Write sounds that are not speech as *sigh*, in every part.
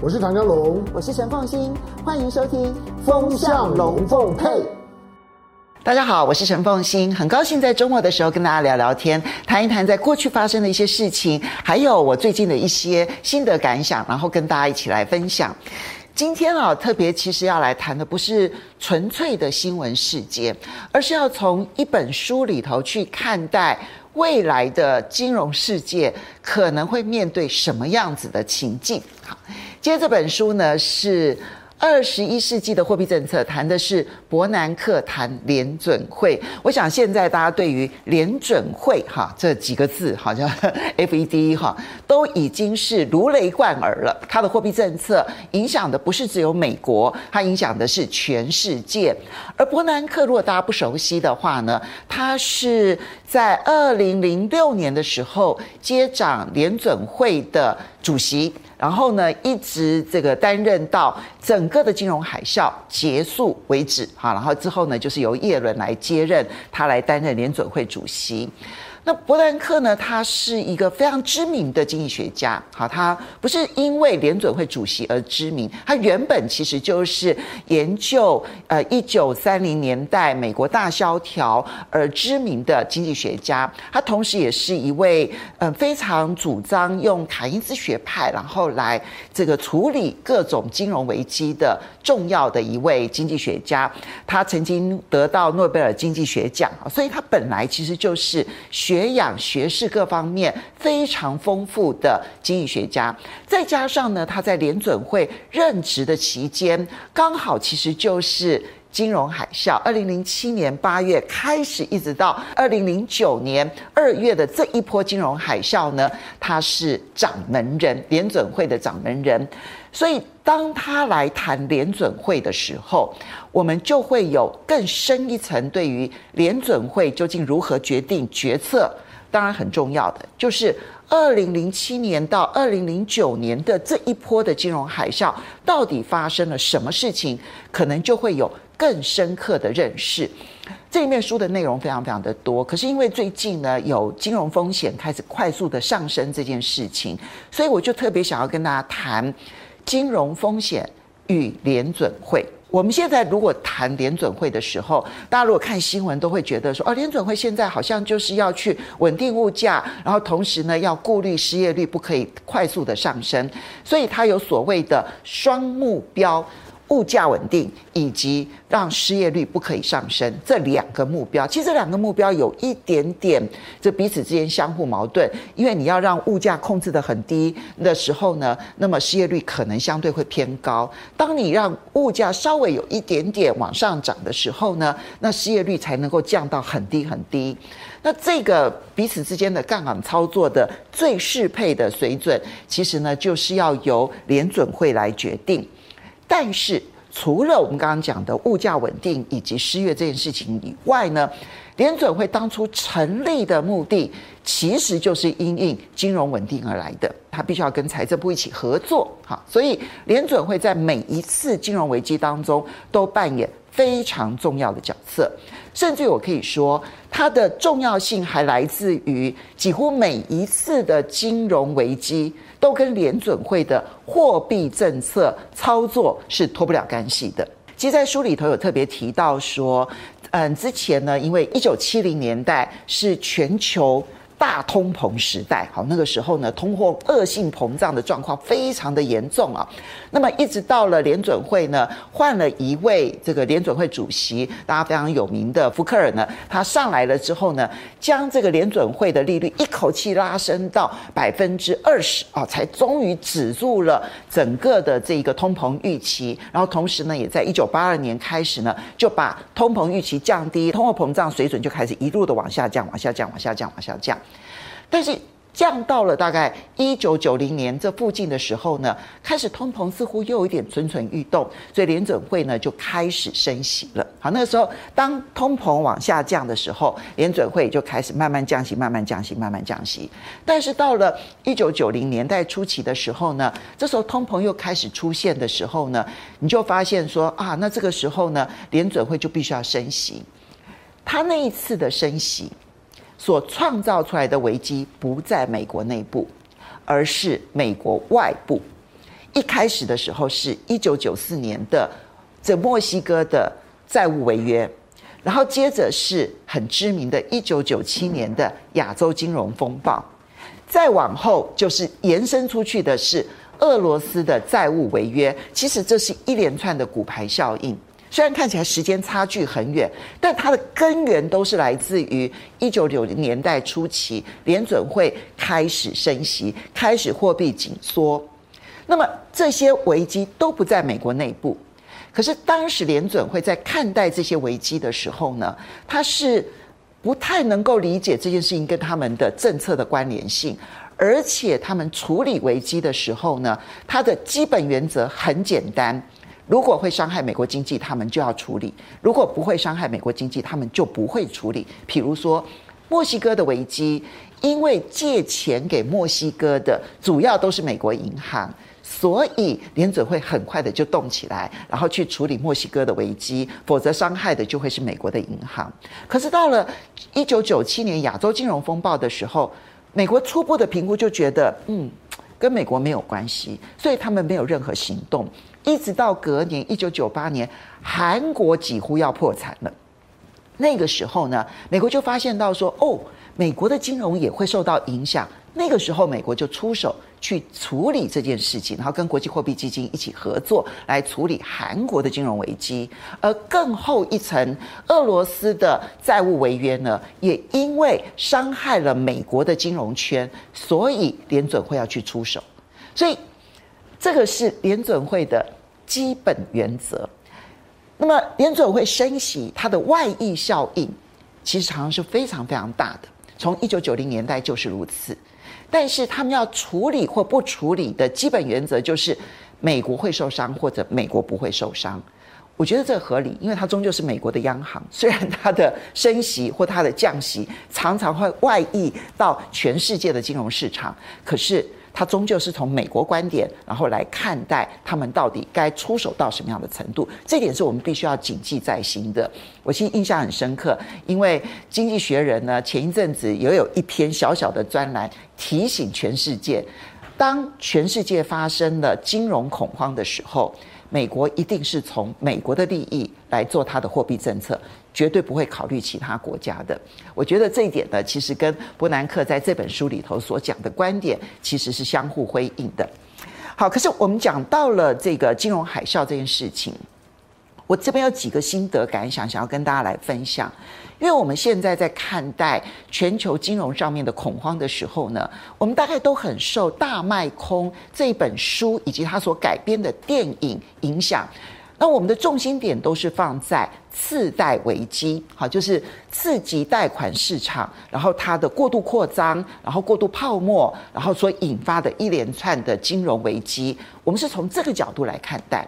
我是唐江龙，我是陈凤欣，欢迎收听《风向龙凤配》。大家好，我是陈凤欣，很高兴在周末的时候跟大家聊聊天，谈一谈在过去发生的一些事情，还有我最近的一些心得感想，然后跟大家一起来分享。今天啊，特别其实要来谈的不是纯粹的新闻事件，而是要从一本书里头去看待未来的金融世界可能会面对什么样子的情境。好，今天这本书呢是。二十一世纪的货币政策谈的是伯南克谈联准会。我想现在大家对于联准会哈这几个字，好像 *laughs* FED 哈都已经是如雷贯耳了。它的货币政策影响的不是只有美国，它影响的是全世界。而伯南克如果大家不熟悉的话呢，他是在二零零六年的时候接掌联准会的主席。然后呢，一直这个担任到整个的金融海啸结束为止，好，然后之后呢，就是由叶伦来接任，他来担任联准会主席。那伯南克呢？他是一个非常知名的经济学家。好，他不是因为联准会主席而知名，他原本其实就是研究呃一九三零年代美国大萧条而知名的经济学家。他同时也是一位呃非常主张用凯因斯学派，然后来这个处理各种金融危机的重要的一位经济学家。他曾经得到诺贝尔经济学奖，所以他本来其实就是学。学养学识各方面非常丰富的经济学家，再加上呢，他在联准会任职的期间，刚好其实就是金融海啸，二零零七年八月开始，一直到二零零九年二月的这一波金融海啸呢，他是掌门人，联准会的掌门人。所以，当他来谈联准会的时候，我们就会有更深一层对于联准会究竟如何决定决策。当然，很重要的就是二零零七年到二零零九年的这一波的金融海啸，到底发生了什么事情，可能就会有更深刻的认识。这里面书的内容非常非常的多，可是因为最近呢，有金融风险开始快速的上升这件事情，所以我就特别想要跟大家谈。金融风险与联准会，我们现在如果谈联准会的时候，大家如果看新闻都会觉得说，哦，联准会现在好像就是要去稳定物价，然后同时呢要顾虑失业率不可以快速的上升，所以它有所谓的双目标。物价稳定以及让失业率不可以上升，这两个目标，其实这两个目标有一点点这彼此之间相互矛盾，因为你要让物价控制得很低的时候呢，那么失业率可能相对会偏高；当你让物价稍微有一点点往上涨的时候呢，那失业率才能够降到很低很低。那这个彼此之间的杠杆操作的最适配的水准，其实呢就是要由联准会来决定。但是，除了我们刚刚讲的物价稳定以及失业这件事情以外呢，联准会当初成立的目的其实就是因应金融稳定而来的，它必须要跟财政部一起合作，哈，所以联准会在每一次金融危机当中都扮演非常重要的角色，甚至我可以说，它的重要性还来自于几乎每一次的金融危机。都跟联准会的货币政策操作是脱不了干系的。其实，在书里头有特别提到说，嗯，之前呢，因为一九七零年代是全球。大通膨时代，好，那个时候呢，通货恶性膨胀的状况非常的严重啊。那么一直到了联准会呢，换了一位这个联准会主席，大家非常有名的福克尔呢，他上来了之后呢，将这个联准会的利率一口气拉升到百分之二十啊，才终于止住了整个的这个通膨预期。然后同时呢，也在一九八二年开始呢，就把通膨预期降低，通货膨胀水准就开始一路的往下降，往下降，往下降，往下降。但是降到了大概一九九零年这附近的时候呢，开始通膨似乎又有一点蠢蠢欲动，所以联准会呢就开始升息了。好，那个时候当通膨往下降的时候，联准会就开始慢慢降息，慢慢降息，慢慢降息。但是到了一九九零年代初期的时候呢，这时候通膨又开始出现的时候呢，你就发现说啊，那这个时候呢，联准会就必须要升息。他那一次的升息。所创造出来的危机不在美国内部，而是美国外部，一开始的时候是一九九四年的这墨西哥的债务违约，然后接着是很知名的一九九七年的亚洲金融风暴，再往后就是延伸出去的是俄罗斯的债务违约。其实这是一连串的骨牌效应。虽然看起来时间差距很远，但它的根源都是来自于一九九零年代初期，联准会开始升息，开始货币紧缩。那么这些危机都不在美国内部，可是当时联准会在看待这些危机的时候呢，他是不太能够理解这件事情跟他们的政策的关联性，而且他们处理危机的时候呢，他的基本原则很简单。如果会伤害美国经济，他们就要处理；如果不会伤害美国经济，他们就不会处理。譬如说，墨西哥的危机，因为借钱给墨西哥的主要都是美国银行，所以联准会很快的就动起来，然后去处理墨西哥的危机，否则伤害的就会是美国的银行。可是到了一九九七年亚洲金融风暴的时候，美国初步的评估就觉得，嗯，跟美国没有关系，所以他们没有任何行动。一直到隔年一九九八年，韩国几乎要破产了。那个时候呢，美国就发现到说，哦，美国的金融也会受到影响。那个时候，美国就出手去处理这件事情，然后跟国际货币基金一起合作来处理韩国的金融危机。而更后一层，俄罗斯的债务违约呢，也因为伤害了美国的金融圈，所以联准会要去出手。所以这个是联准会的。基本原则。那么，联准会升息，它的外溢效应其实常常是非常非常大的。从一九九零年代就是如此。但是，他们要处理或不处理的基本原则就是：美国会受伤，或者美国不会受伤。我觉得这合理，因为它终究是美国的央行。*laughs* 虽然它的升息或它的降息常常会外溢到全世界的金融市场，可是。他终究是从美国观点，然后来看待他们到底该出手到什么样的程度，这点是我们必须要谨记在心的。我其实印象很深刻，因为《经济学人》呢前一阵子也有一篇小小的专栏，提醒全世界，当全世界发生了金融恐慌的时候，美国一定是从美国的利益来做它的货币政策。绝对不会考虑其他国家的。我觉得这一点呢，其实跟伯南克在这本书里头所讲的观点其实是相互辉映的。好，可是我们讲到了这个金融海啸这件事情，我这边有几个心得感想，想要跟大家来分享。因为我们现在在看待全球金融上面的恐慌的时候呢，我们大概都很受《大卖空》这本书以及它所改编的电影影响。那我们的重心点都是放在次贷危机，好，就是次级贷款市场，然后它的过度扩张，然后过度泡沫，然后所引发的一连串的金融危机，我们是从这个角度来看待。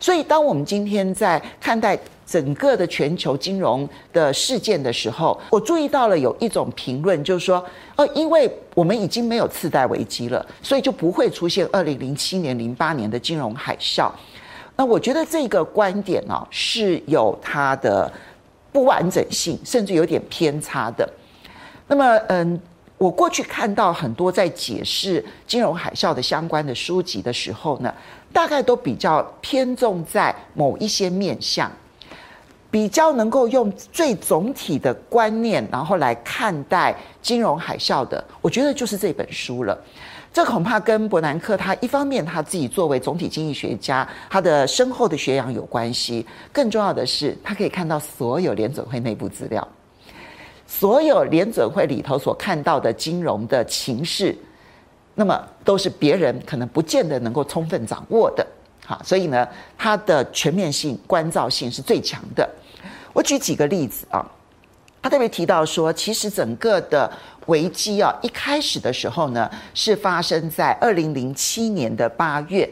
所以，当我们今天在看待整个的全球金融的事件的时候，我注意到了有一种评论，就是说，呃，因为我们已经没有次贷危机了，所以就不会出现二零零七年、零八年的金融海啸。那我觉得这个观点呢，是有它的不完整性，甚至有点偏差的。那么，嗯，我过去看到很多在解释金融海啸的相关的书籍的时候呢，大概都比较偏重在某一些面向，比较能够用最总体的观念，然后来看待金融海啸的，我觉得就是这本书了。这恐怕跟伯南克他一方面他自己作为总体经济学家，他的深厚的学养有关系。更重要的是，他可以看到所有联准会内部资料，所有联准会里头所看到的金融的情势，那么都是别人可能不见得能够充分掌握的。好，所以呢，他的全面性、关照性是最强的。我举几个例子啊，他特别提到说，其实整个的。危机啊，一开始的时候呢，是发生在二零零七年的八月。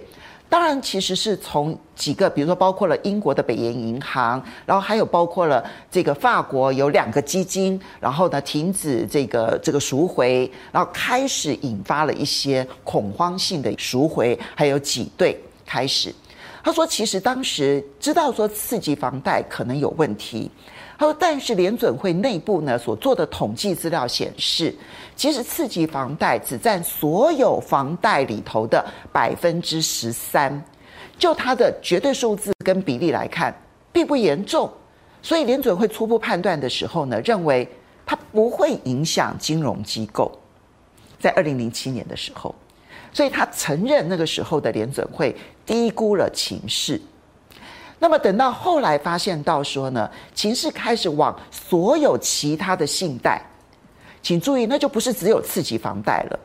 当然，其实是从几个，比如说包括了英国的北岩银行，然后还有包括了这个法国有两个基金，然后呢停止这个这个赎回，然后开始引发了一些恐慌性的赎回，还有挤兑开始。他说，其实当时知道说刺激房贷可能有问题。他说，但是联准会内部呢所做的统计资料显示，其实次级房贷只占所有房贷里头的百分之十三，就它的绝对数字跟比例来看，并不严重。所以联准会初步判断的时候呢，认为它不会影响金融机构。在二零零七年的时候，所以他承认那个时候的联准会低估了情势。那么等到后来发现到说呢，情势开始往所有其他的信贷，请注意，那就不是只有刺激房贷了，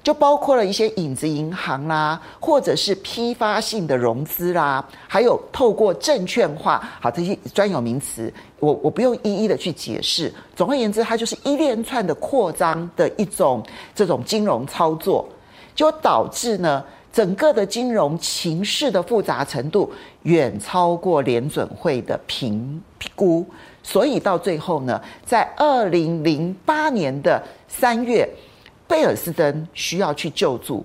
就包括了一些影子银行啦，或者是批发性的融资啦，还有透过证券化，好，这些专有名词，我我不用一一的去解释。总而言之，它就是一连串的扩张的一种这种金融操作，就导致呢。整个的金融情势的复杂程度远超过联准会的评估，所以到最后呢，在二零零八年的三月，贝尔斯登需要去救助。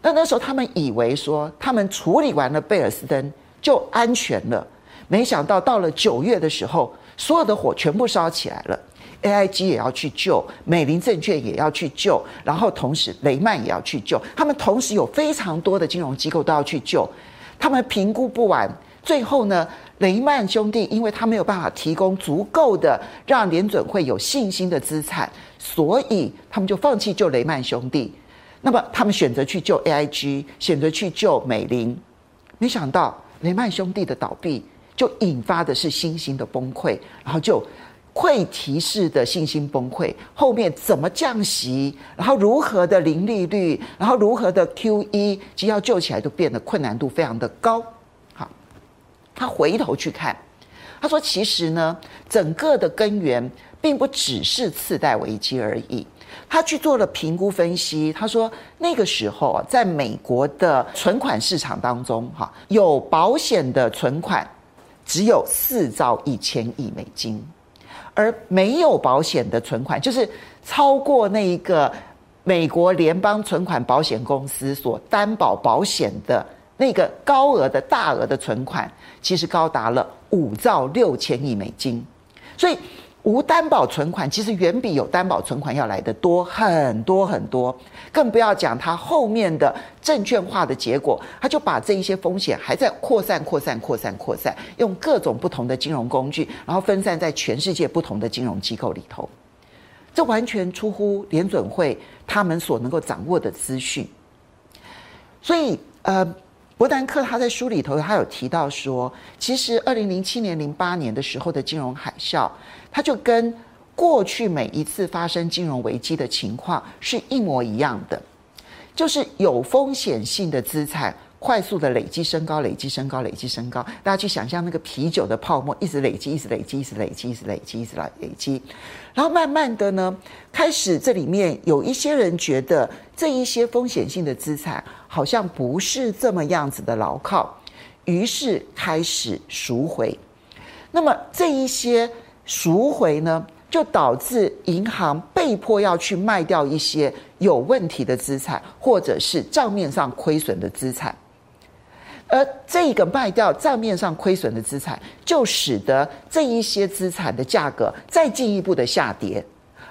那那时候他们以为说他们处理完了贝尔斯登就安全了，没想到到了九月的时候，所有的火全部烧起来了。AIG 也要去救，美林证券也要去救，然后同时雷曼也要去救，他们同时有非常多的金融机构都要去救，他们评估不完，最后呢，雷曼兄弟因为他没有办法提供足够的让联准会有信心的资产，所以他们就放弃救雷曼兄弟，那么他们选择去救 AIG，选择去救美林，没想到雷曼兄弟的倒闭就引发的是新兴的崩溃，然后就。会提示的信心崩溃，后面怎么降息，然后如何的零利率，然后如何的 QE，其实要救起来都变得困难度非常的高。好，他回头去看，他说其实呢，整个的根源并不只是次贷危机而已。他去做了评估分析，他说那个时候啊，在美国的存款市场当中，哈，有保险的存款只有四兆一千亿美金。而没有保险的存款，就是超过那一个美国联邦存款保险公司所担保保险的那个高额的大额的存款，其实高达了五兆六千亿美金，所以。无担保存款其实远比有担保存款要来的多很多很多，更不要讲它后面的证券化的结果，它就把这一些风险还在扩散、扩散、扩散、扩散，用各种不同的金融工具，然后分散在全世界不同的金融机构里头，这完全出乎联准会他们所能够掌握的资讯。所以，呃，伯南克他在书里头他有提到说，其实二零零七年、零八年的时候的金融海啸。它就跟过去每一次发生金融危机的情况是一模一样的，就是有风险性的资产快速的累积升高、累积升高、累积升高。大家去想象那个啤酒的泡沫，一直累积、一直累积、一直累积、一直累积、一直来累积，然后慢慢的呢，开始这里面有一些人觉得这一些风险性的资产好像不是这么样子的牢靠，于是开始赎回。那么这一些。赎回呢，就导致银行被迫要去卖掉一些有问题的资产，或者是账面上亏损的资产。而这个卖掉账面上亏损的资产，就使得这一些资产的价格再进一步的下跌，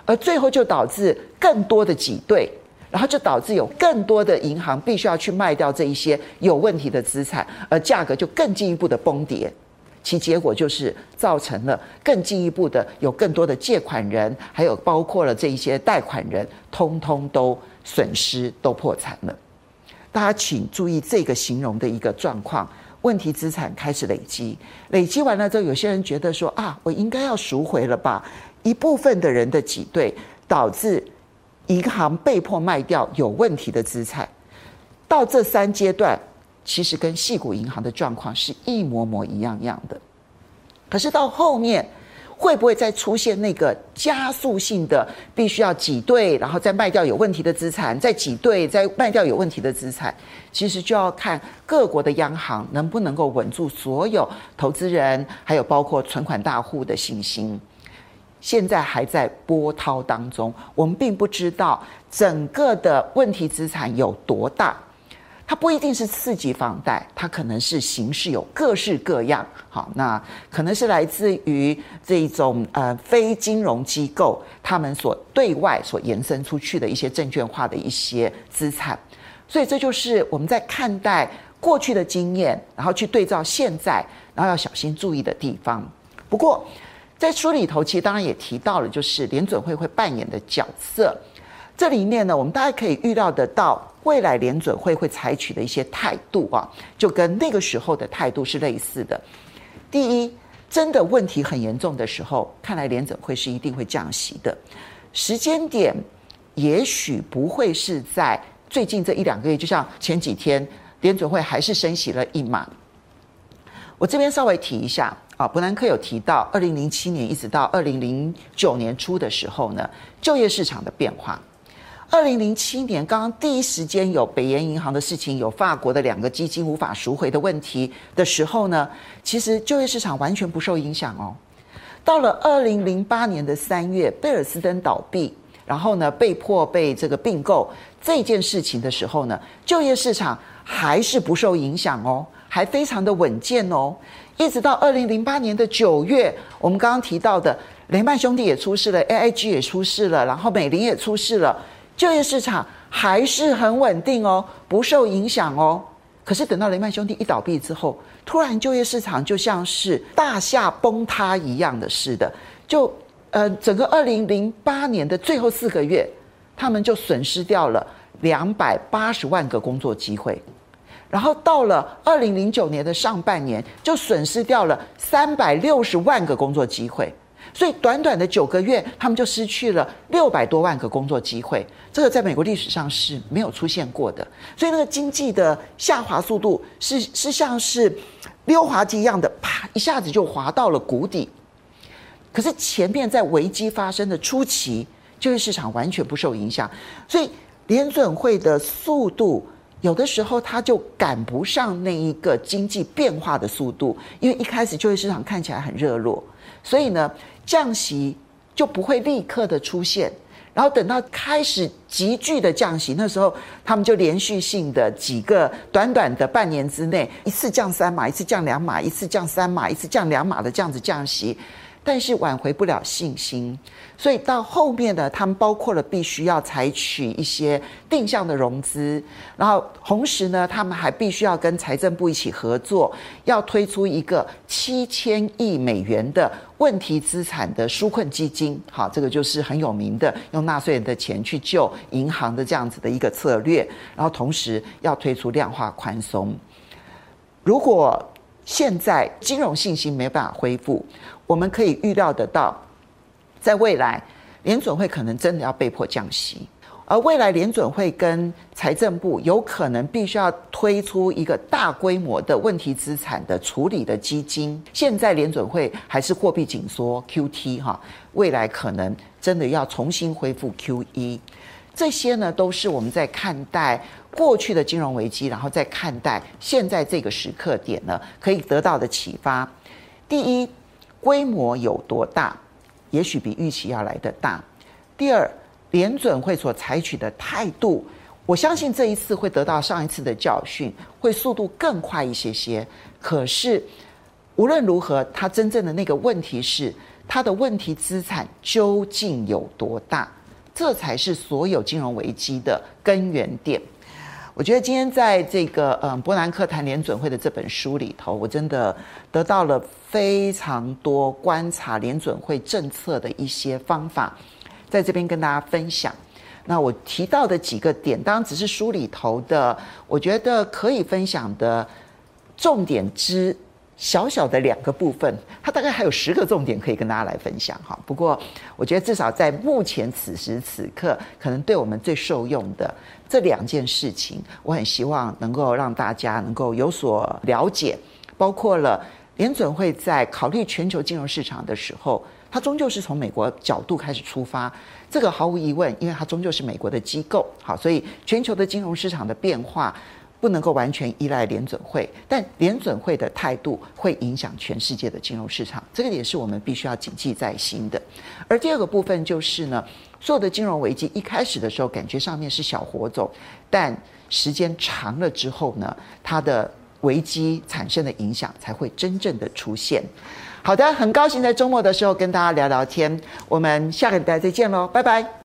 而最后就导致更多的挤兑，然后就导致有更多的银行必须要去卖掉这一些有问题的资产，而价格就更进一步的崩跌。其结果就是造成了更进一步的，有更多的借款人，还有包括了这一些贷款人，通通都损失，都破产了。大家请注意这个形容的一个状况：问题资产开始累积，累积完了之后，有些人觉得说啊，我应该要赎回了吧？一部分的人的挤兑，导致银行被迫卖掉有问题的资产。到这三阶段。其实跟矽谷银行的状况是一模模一样样的，可是到后面会不会再出现那个加速性的必须要挤兑，然后再卖掉有问题的资产，再挤兑，再卖掉有问题的资产？其实就要看各国的央行能不能够稳住所有投资人，还有包括存款大户的信心。现在还在波涛当中，我们并不知道整个的问题资产有多大。它不一定是刺激房贷，它可能是形式有各式各样。好，那可能是来自于这种呃非金融机构他们所对外所延伸出去的一些证券化的一些资产。所以这就是我们在看待过去的经验，然后去对照现在，然后要小心注意的地方。不过，在书里头，其实当然也提到了，就是联准会会扮演的角色。这里面呢，我们大家可以预料得到，未来联准会会采取的一些态度啊，就跟那个时候的态度是类似的。第一，真的问题很严重的时候，看来联准会是一定会降息的。时间点也许不会是在最近这一两个月，就像前几天联准会还是升息了一码。我这边稍微提一下。啊，伯南克有提到，二零零七年一直到二零零九年初的时候呢，就业市场的变化。二零零七年刚刚第一时间有北岩银行的事情，有法国的两个基金无法赎回的问题的时候呢，其实就业市场完全不受影响哦。到了二零零八年的三月，贝尔斯登倒闭，然后呢被迫被这个并购这件事情的时候呢，就业市场还是不受影响哦，还非常的稳健哦。一直到二零零八年的九月，我们刚刚提到的雷曼兄弟也出事了，AIG 也出事了，然后美林也出事了，就业市场还是很稳定哦，不受影响哦。可是等到雷曼兄弟一倒闭之后，突然就业市场就像是大厦崩塌一样的似的，就呃整个二零零八年的最后四个月，他们就损失掉了两百八十万个工作机会。然后到了二零零九年的上半年，就损失掉了三百六十万个工作机会，所以短短的九个月，他们就失去了六百多万个工作机会。这个在美国历史上是没有出现过的，所以那个经济的下滑速度是是像是溜滑梯一样的，啪一下子就滑到了谷底。可是前面在危机发生的初期，就业市场完全不受影响，所以联准会的速度。有的时候，它就赶不上那一个经济变化的速度，因为一开始就业市场看起来很热络，所以呢，降息就不会立刻的出现。然后等到开始急剧的降息，那时候他们就连续性的几个短短的半年之内，一次降三码，一次降两码，一次降三码，一次降两码的这样子降息。但是挽回不了信心，所以到后面呢，他们包括了必须要采取一些定向的融资，然后同时呢，他们还必须要跟财政部一起合作，要推出一个七千亿美元的问题资产的纾困基金。好，这个就是很有名的，用纳税人的钱去救银行的这样子的一个策略，然后同时要推出量化宽松。如果现在金融信心没办法恢复，我们可以预料得到，在未来联准会可能真的要被迫降息，而未来联准会跟财政部有可能必须要推出一个大规模的问题资产的处理的基金。现在联准会还是货币紧缩 QT 哈，未来可能真的要重新恢复 QE，这些呢都是我们在看待过去的金融危机，然后再看待现在这个时刻点呢可以得到的启发。第一。规模有多大？也许比预期要来得大。第二，联准会所采取的态度，我相信这一次会得到上一次的教训，会速度更快一些些。可是无论如何，它真正的那个问题是，它的问题资产究竟有多大？这才是所有金融危机的根源点。我觉得今天在这个嗯波兰克谈联准会的这本书里头，我真的得到了非常多观察联准会政策的一些方法，在这边跟大家分享。那我提到的几个点，当然只是书里头的，我觉得可以分享的重点之。小小的两个部分，它大概还有十个重点可以跟大家来分享哈。不过，我觉得至少在目前此时此刻，可能对我们最受用的这两件事情，我很希望能够让大家能够有所了解。包括了联准会在考虑全球金融市场的时候，它终究是从美国角度开始出发，这个毫无疑问，因为它终究是美国的机构。好，所以全球的金融市场的变化。不能够完全依赖联准会，但联准会的态度会影响全世界的金融市场，这个也是我们必须要谨记在心的。而第二个部分就是呢，所有的金融危机一开始的时候，感觉上面是小火种，但时间长了之后呢，它的危机产生的影响才会真正的出现。好的，很高兴在周末的时候跟大家聊聊天，我们下个礼拜再见喽，拜拜。